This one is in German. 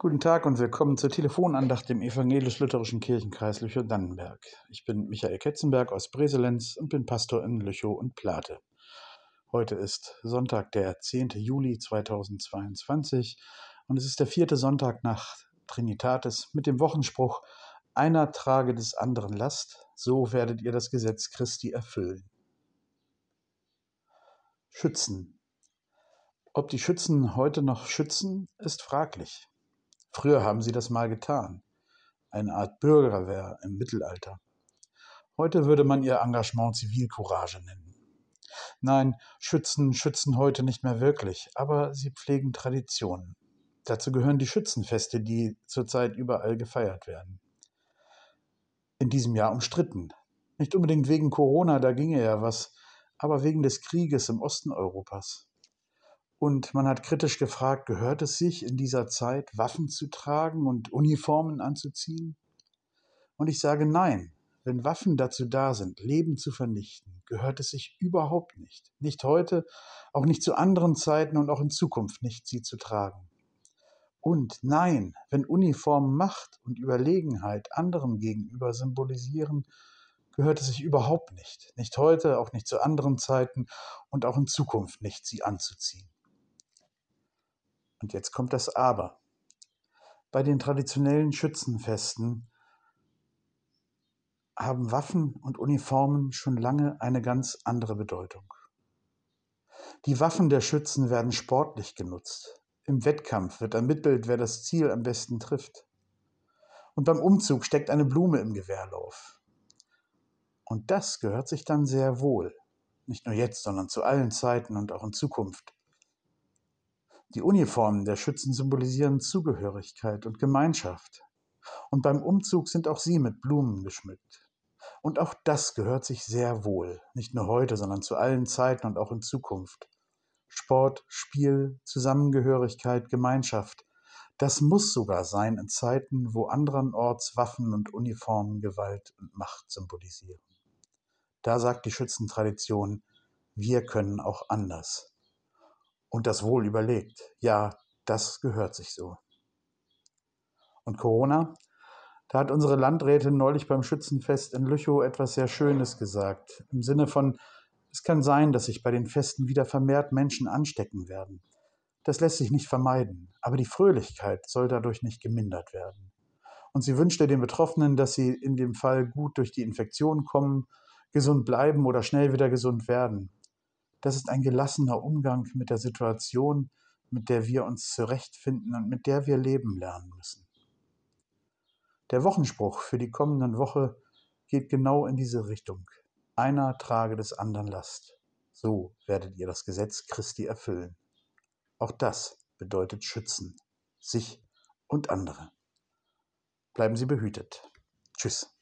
Guten Tag und willkommen zur Telefonandacht im Evangelisch-Lutherischen Kirchenkreis Lüchow-Dannenberg. Ich bin Michael Ketzenberg aus Breselenz und bin Pastor in Lüchow und Plate. Heute ist Sonntag, der 10. Juli 2022 und es ist der vierte Sonntag nach Trinitatis mit dem Wochenspruch Einer trage des anderen Last, so werdet ihr das Gesetz Christi erfüllen. Schützen. Ob die Schützen heute noch schützen, ist fraglich. Früher haben sie das mal getan. Eine Art Bürgerwehr im Mittelalter. Heute würde man ihr Engagement Zivilcourage nennen. Nein, Schützen schützen heute nicht mehr wirklich, aber sie pflegen Traditionen. Dazu gehören die Schützenfeste, die zurzeit überall gefeiert werden. In diesem Jahr umstritten. Nicht unbedingt wegen Corona, da ginge ja was, aber wegen des Krieges im Osten Europas. Und man hat kritisch gefragt, gehört es sich in dieser Zeit, Waffen zu tragen und Uniformen anzuziehen? Und ich sage nein, wenn Waffen dazu da sind, Leben zu vernichten, gehört es sich überhaupt nicht. Nicht heute, auch nicht zu anderen Zeiten und auch in Zukunft nicht, sie zu tragen. Und nein, wenn Uniformen Macht und Überlegenheit anderen gegenüber symbolisieren, gehört es sich überhaupt nicht. Nicht heute, auch nicht zu anderen Zeiten und auch in Zukunft nicht, sie anzuziehen. Und jetzt kommt das Aber. Bei den traditionellen Schützenfesten haben Waffen und Uniformen schon lange eine ganz andere Bedeutung. Die Waffen der Schützen werden sportlich genutzt. Im Wettkampf wird ermittelt, wer das Ziel am besten trifft. Und beim Umzug steckt eine Blume im Gewehrlauf. Und das gehört sich dann sehr wohl. Nicht nur jetzt, sondern zu allen Zeiten und auch in Zukunft. Die Uniformen der Schützen symbolisieren Zugehörigkeit und Gemeinschaft. Und beim Umzug sind auch sie mit Blumen geschmückt. Und auch das gehört sich sehr wohl, nicht nur heute, sondern zu allen Zeiten und auch in Zukunft. Sport, Spiel, Zusammengehörigkeit, Gemeinschaft. Das muss sogar sein in Zeiten, wo anderenorts Waffen und Uniformen Gewalt und Macht symbolisieren. Da sagt die Schützentradition, wir können auch anders und das wohl überlegt. Ja, das gehört sich so. Und Corona? Da hat unsere Landrätin neulich beim Schützenfest in Lüchow etwas sehr Schönes gesagt. Im Sinne von, es kann sein, dass sich bei den Festen wieder vermehrt Menschen anstecken werden. Das lässt sich nicht vermeiden, aber die Fröhlichkeit soll dadurch nicht gemindert werden. Und sie wünschte den Betroffenen, dass sie in dem Fall gut durch die Infektion kommen, gesund bleiben oder schnell wieder gesund werden. Das ist ein gelassener Umgang mit der Situation, mit der wir uns zurechtfinden und mit der wir leben lernen müssen. Der Wochenspruch für die kommenden Woche geht genau in diese Richtung. Einer trage des anderen Last. So werdet ihr das Gesetz Christi erfüllen. Auch das bedeutet schützen, sich und andere. Bleiben Sie behütet. Tschüss.